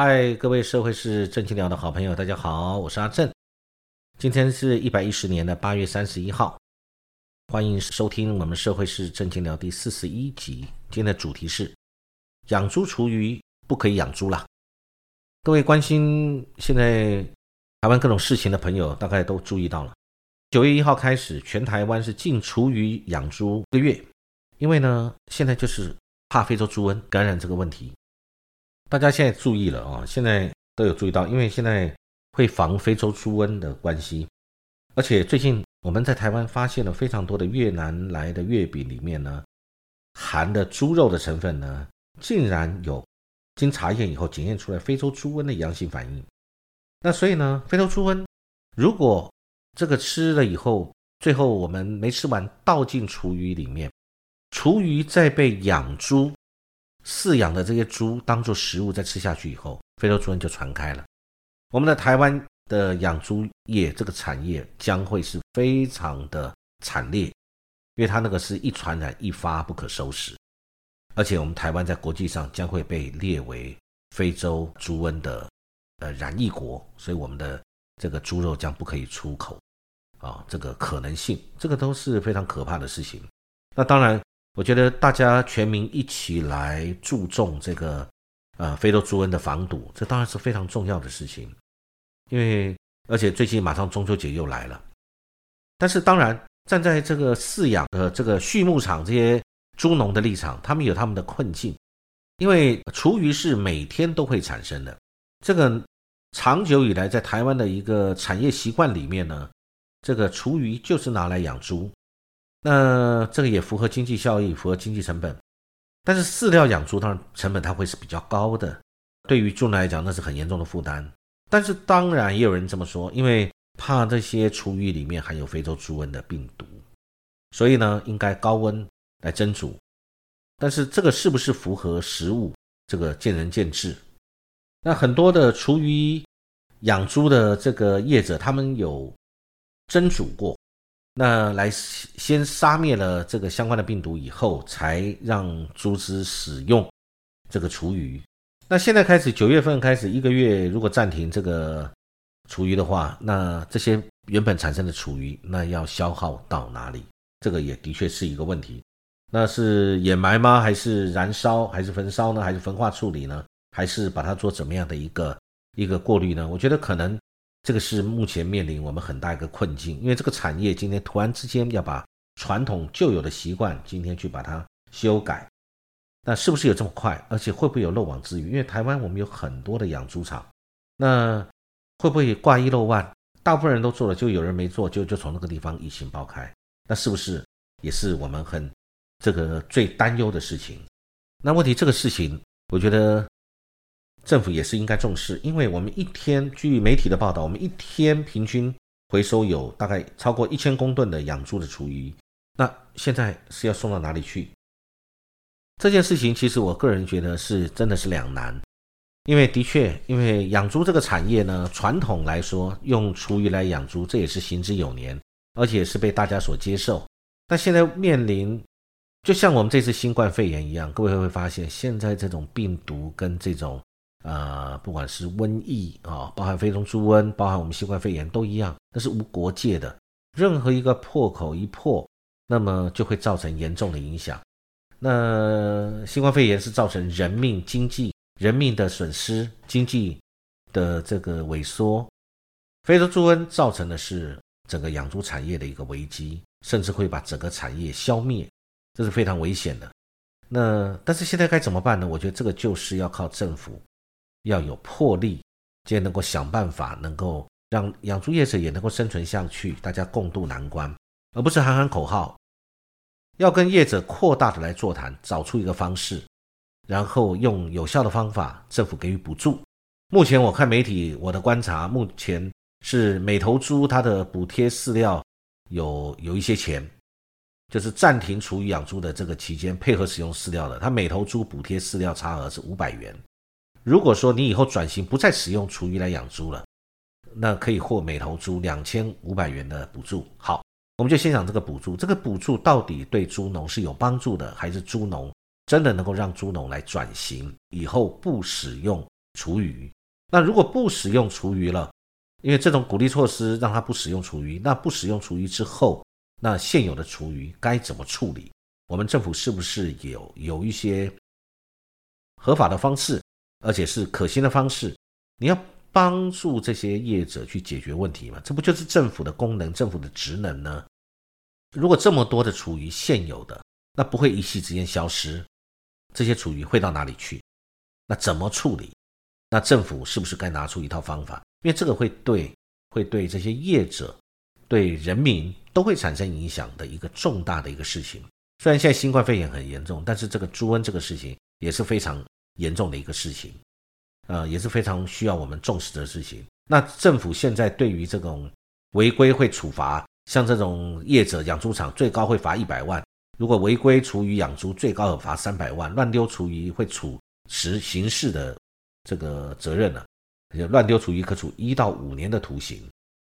嗨，各位社会是正经聊的好朋友，大家好，我是阿正。今天是一百一十年的八月三十一号，欢迎收听我们社会是正经聊第四十一集。今天的主题是养猪厨余不可以养猪了。各位关心现在台湾各种事情的朋友，大概都注意到了。九月一号开始，全台湾是禁厨余养猪一个月，因为呢，现在就是怕非洲猪瘟感染这个问题。大家现在注意了啊！现在都有注意到，因为现在会防非洲猪瘟的关系，而且最近我们在台湾发现了非常多的越南来的月饼里面呢，含的猪肉的成分呢，竟然有经查验以后检验出来非洲猪瘟的阳性反应。那所以呢，非洲猪瘟如果这个吃了以后，最后我们没吃完倒进厨余里面，厨余再被养猪。饲养的这些猪当做食物再吃下去以后，非洲猪瘟就传开了。我们的台湾的养猪业这个产业将会是非常的惨烈，因为它那个是一传染一发不可收拾，而且我们台湾在国际上将会被列为非洲猪瘟的呃染疫国，所以我们的这个猪肉将不可以出口啊，这个可能性，这个都是非常可怕的事情。那当然。我觉得大家全民一起来注重这个，呃，非洲猪瘟的防堵，这当然是非常重要的事情。因为而且最近马上中秋节又来了，但是当然站在这个饲养的这个畜牧场这些猪农的立场，他们有他们的困境，因为厨余是每天都会产生的。这个长久以来在台湾的一个产业习惯里面呢，这个厨余就是拿来养猪。那这个也符合经济效益，符合经济成本，但是饲料养猪当然成本它会是比较高的，对于猪来讲那是很严重的负担。但是当然也有人这么说，因为怕这些厨余里面含有非洲猪瘟的病毒，所以呢应该高温来蒸煮。但是这个是不是符合食物，这个见仁见智。那很多的厨余养猪的这个业者，他们有蒸煮过。那来先杀灭了这个相关的病毒以后，才让猪只使用这个厨余。那现在开始，九月份开始一个月，如果暂停这个厨余的话，那这些原本产生的厨余，那要消耗到哪里？这个也的确是一个问题。那是掩埋吗？还是燃烧？还是焚烧呢？还是焚化处理呢？还是把它做怎么样的一个一个过滤呢？我觉得可能。这个是目前面临我们很大一个困境，因为这个产业今天突然之间要把传统旧有的习惯今天去把它修改，那是不是有这么快？而且会不会有漏网之鱼？因为台湾我们有很多的养猪场，那会不会挂一漏万？大部分人都做了，就有人没做，就就从那个地方疫情爆开，那是不是也是我们很这个最担忧的事情？那问题这个事情，我觉得。政府也是应该重视，因为我们一天，据媒体的报道，我们一天平均回收有大概超过一千公吨的养猪的厨余。那现在是要送到哪里去？这件事情其实我个人觉得是真的是两难，因为的确，因为养猪这个产业呢，传统来说用厨余来养猪，这也是行之有年，而且是被大家所接受。但现在面临，就像我们这次新冠肺炎一样，各位会发现，现在这种病毒跟这种。呃，不管是瘟疫啊，包含非洲猪瘟，包含我们新冠肺炎都一样，那是无国界的。任何一个破口一破，那么就会造成严重的影响。那新冠肺炎是造成人命、经济、人命的损失，经济的这个萎缩。非洲猪瘟造成的是整个养猪产业的一个危机，甚至会把整个产业消灭，这是非常危险的。那但是现在该怎么办呢？我觉得这个就是要靠政府。要有魄力，就能够想办法，能够让养猪业者也能够生存下去，大家共度难关，而不是喊喊口号。要跟业者扩大的来座谈，找出一个方式，然后用有效的方法，政府给予补助。目前我看媒体，我的观察，目前是每头猪它的补贴饲料有有一些钱，就是暂停厨余养猪的这个期间，配合使用饲料的，它每头猪补贴饲料差额是五百元。如果说你以后转型不再使用厨余来养猪了，那可以获每头猪两千五百元的补助。好，我们就先讲这个补助，这个补助到底对猪农是有帮助的，还是猪农真的能够让猪农来转型以后不使用厨余。那如果不使用厨余了，因为这种鼓励措施让他不使用厨余，那不使用厨余之后，那现有的厨余该怎么处理？我们政府是不是有有一些合法的方式，而且是可行的方式？你要帮助这些业者去解决问题嘛？这不就是政府的功能、政府的职能呢？如果这么多的厨余现有的，那不会一夕之间消失，这些厨余会到哪里去？那怎么处理？那政府是不是该拿出一套方法？因为这个会对会对这些业者、对人民都会产生影响的一个重大的一个事情。虽然现在新冠肺炎很严重，但是这个猪瘟这个事情也是非常严重的一个事情，呃，也是非常需要我们重视的事情。那政府现在对于这种违规会处罚。像这种业者养猪场，最高会罚一百万；如果违规厨余养猪，最高要罚三百万；乱丢厨余会处实刑事的这个责任呢，乱丢厨余可处一到五年的徒刑，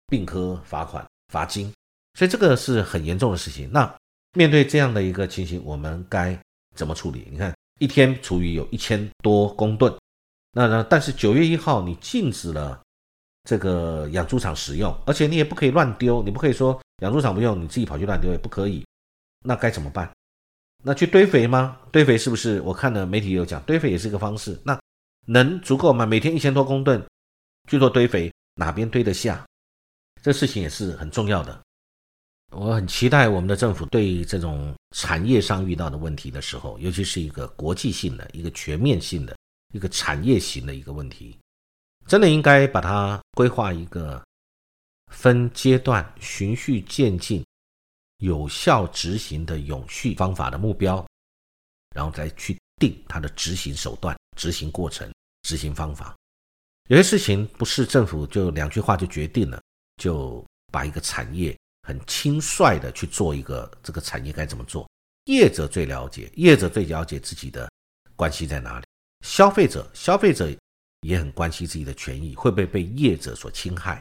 并科罚款、罚金。所以这个是很严重的事情。那面对这样的一个情形，我们该怎么处理？你看，一天厨余有一千多公吨，那呢？但是九月一号你禁止了。这个养猪场使用，而且你也不可以乱丢，你不可以说养猪场不用，你自己跑去乱丢也不可以。那该怎么办？那去堆肥吗？堆肥是不是？我看了媒体有讲，堆肥也是一个方式。那能足够吗？每天一千多公吨去做堆肥，哪边堆得下？这事情也是很重要的。我很期待我们的政府对这种产业上遇到的问题的时候，尤其是一个国际性的、一个全面性的、一个产业型的一个问题。真的应该把它规划一个分阶段、循序渐进、有效执行的永续方法的目标，然后再去定它的执行手段、执行过程、执行方法。有些事情不是政府就两句话就决定了，就把一个产业很轻率的去做一个这个产业该怎么做。业者最了解，业者最了解自己的关系在哪里。消费者，消费者。也很关心自己的权益会不会被业者所侵害。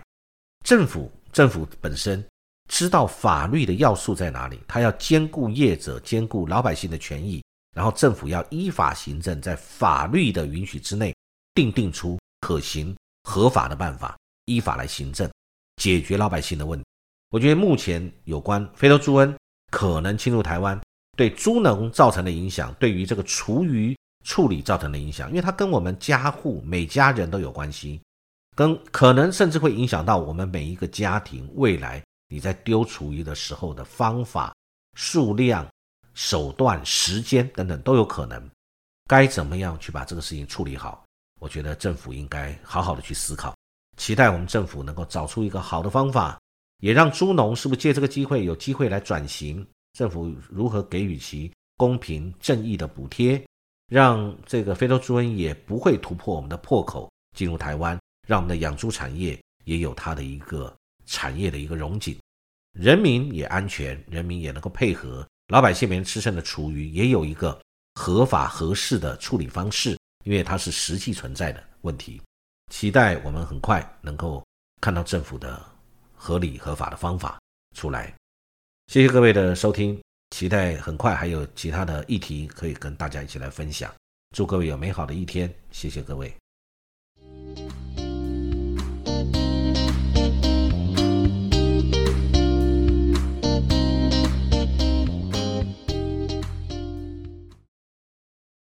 政府政府本身知道法律的要素在哪里，他要兼顾业者，兼顾老百姓的权益，然后政府要依法行政，在法律的允许之内，定定出可行合法的办法，依法来行政，解决老百姓的问题。我觉得目前有关非洲猪瘟可能侵入台湾，对猪农造成的影响，对于这个厨余。处理造成的影响，因为它跟我们家户每家人都有关系，跟可能甚至会影响到我们每一个家庭未来你在丢厨余的时候的方法、数量、手段、时间等等都有可能。该怎么样去把这个事情处理好？我觉得政府应该好好的去思考，期待我们政府能够找出一个好的方法，也让猪农是不是借这个机会有机会来转型？政府如何给予其公平正义的补贴？让这个非洲猪瘟也不会突破我们的破口进入台湾，让我们的养猪产业也有它的一个产业的一个荣景，人民也安全，人民也能够配合，老百姓每天吃剩的厨余也有一个合法合适的处理方式，因为它是实际存在的问题。期待我们很快能够看到政府的合理合法的方法出来。谢谢各位的收听。期待很快还有其他的议题可以跟大家一起来分享，祝各位有美好的一天，谢谢各位。